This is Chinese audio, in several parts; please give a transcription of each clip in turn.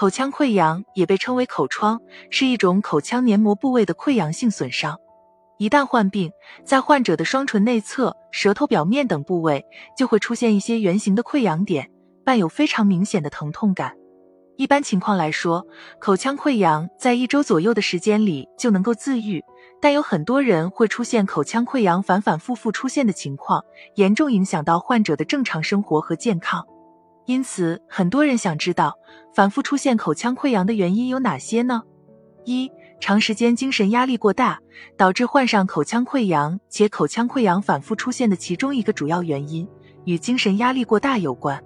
口腔溃疡也被称为口疮，是一种口腔黏膜部位的溃疡性损伤。一旦患病，在患者的双唇内侧、舌头表面等部位就会出现一些圆形的溃疡点，伴有非常明显的疼痛感。一般情况来说，口腔溃疡在一周左右的时间里就能够自愈，但有很多人会出现口腔溃疡反反复复出现的情况，严重影响到患者的正常生活和健康。因此，很多人想知道反复出现口腔溃疡的原因有哪些呢？一长时间精神压力过大，导致患上口腔溃疡，且口腔溃疡反复出现的其中一个主要原因与精神压力过大有关。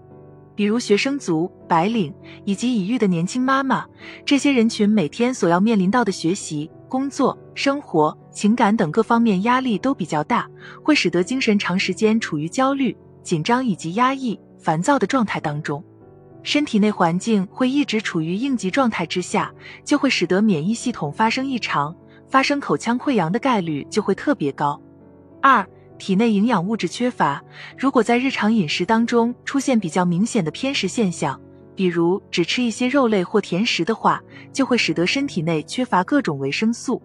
比如学生族、白领以及已育的年轻妈妈，这些人群每天所要面临到的学习、工作、生活、情感等各方面压力都比较大，会使得精神长时间处于焦虑、紧张以及压抑、烦躁的状态当中。身体内环境会一直处于应急状态之下，就会使得免疫系统发生异常，发生口腔溃疡的概率就会特别高。二、体内营养物质缺乏，如果在日常饮食当中出现比较明显的偏食现象，比如只吃一些肉类或甜食的话，就会使得身体内缺乏各种维生素，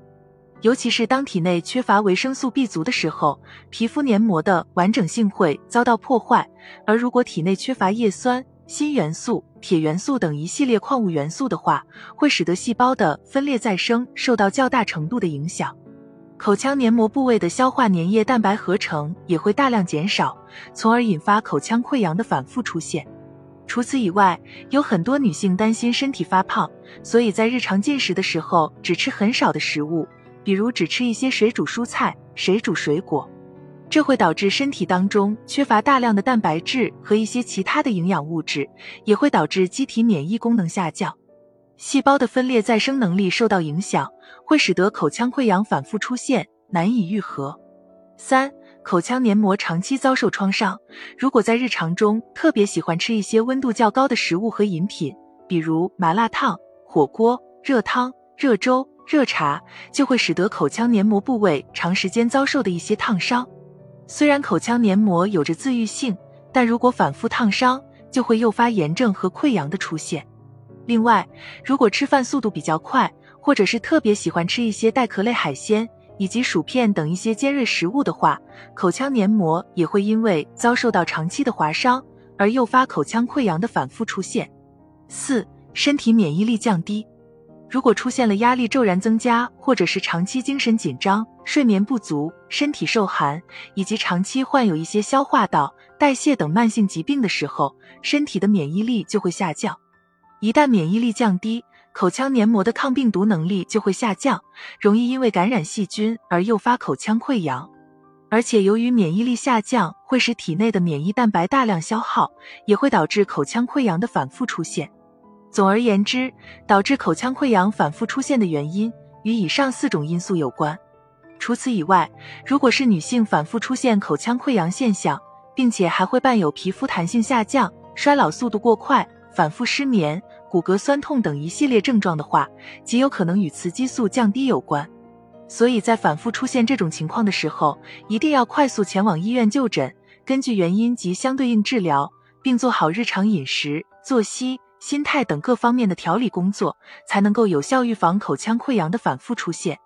尤其是当体内缺乏维生素 B 族的时候，皮肤黏膜的完整性会遭到破坏，而如果体内缺乏叶酸。锌元素、铁元素等一系列矿物元素的话，会使得细胞的分裂再生受到较大程度的影响，口腔黏膜部位的消化粘液蛋白合成也会大量减少，从而引发口腔溃疡的反复出现。除此以外，有很多女性担心身体发胖，所以在日常进食的时候只吃很少的食物，比如只吃一些水煮蔬菜、水煮水果。这会导致身体当中缺乏大量的蛋白质和一些其他的营养物质，也会导致机体免疫功能下降，细胞的分裂再生能力受到影响，会使得口腔溃疡反复出现，难以愈合。三、口腔黏膜长期遭受创伤，如果在日常中特别喜欢吃一些温度较高的食物和饮品，比如麻辣烫、火锅、热汤、热粥、热茶，就会使得口腔黏膜部位长时间遭受的一些烫伤。虽然口腔黏膜有着自愈性，但如果反复烫伤，就会诱发炎症和溃疡的出现。另外，如果吃饭速度比较快，或者是特别喜欢吃一些带壳类海鲜以及薯片等一些尖锐食物的话，口腔黏膜也会因为遭受到长期的划伤而诱发口腔溃疡的反复出现。四、身体免疫力降低。如果出现了压力骤然增加，或者是长期精神紧张、睡眠不足、身体受寒，以及长期患有一些消化道、代谢等慢性疾病的时候，身体的免疫力就会下降。一旦免疫力降低，口腔黏膜的抗病毒能力就会下降，容易因为感染细菌而诱发口腔溃疡。而且由于免疫力下降，会使体内的免疫蛋白大量消耗，也会导致口腔溃疡的反复出现。总而言之，导致口腔溃疡反复出现的原因与以上四种因素有关。除此以外，如果是女性反复出现口腔溃疡现象，并且还会伴有皮肤弹性下降、衰老速度过快、反复失眠、骨骼酸痛等一系列症状的话，极有可能与雌激素降低有关。所以在反复出现这种情况的时候，一定要快速前往医院就诊，根据原因及相对应治疗，并做好日常饮食、作息。心态等各方面的调理工作，才能够有效预防口腔溃疡的反复出现。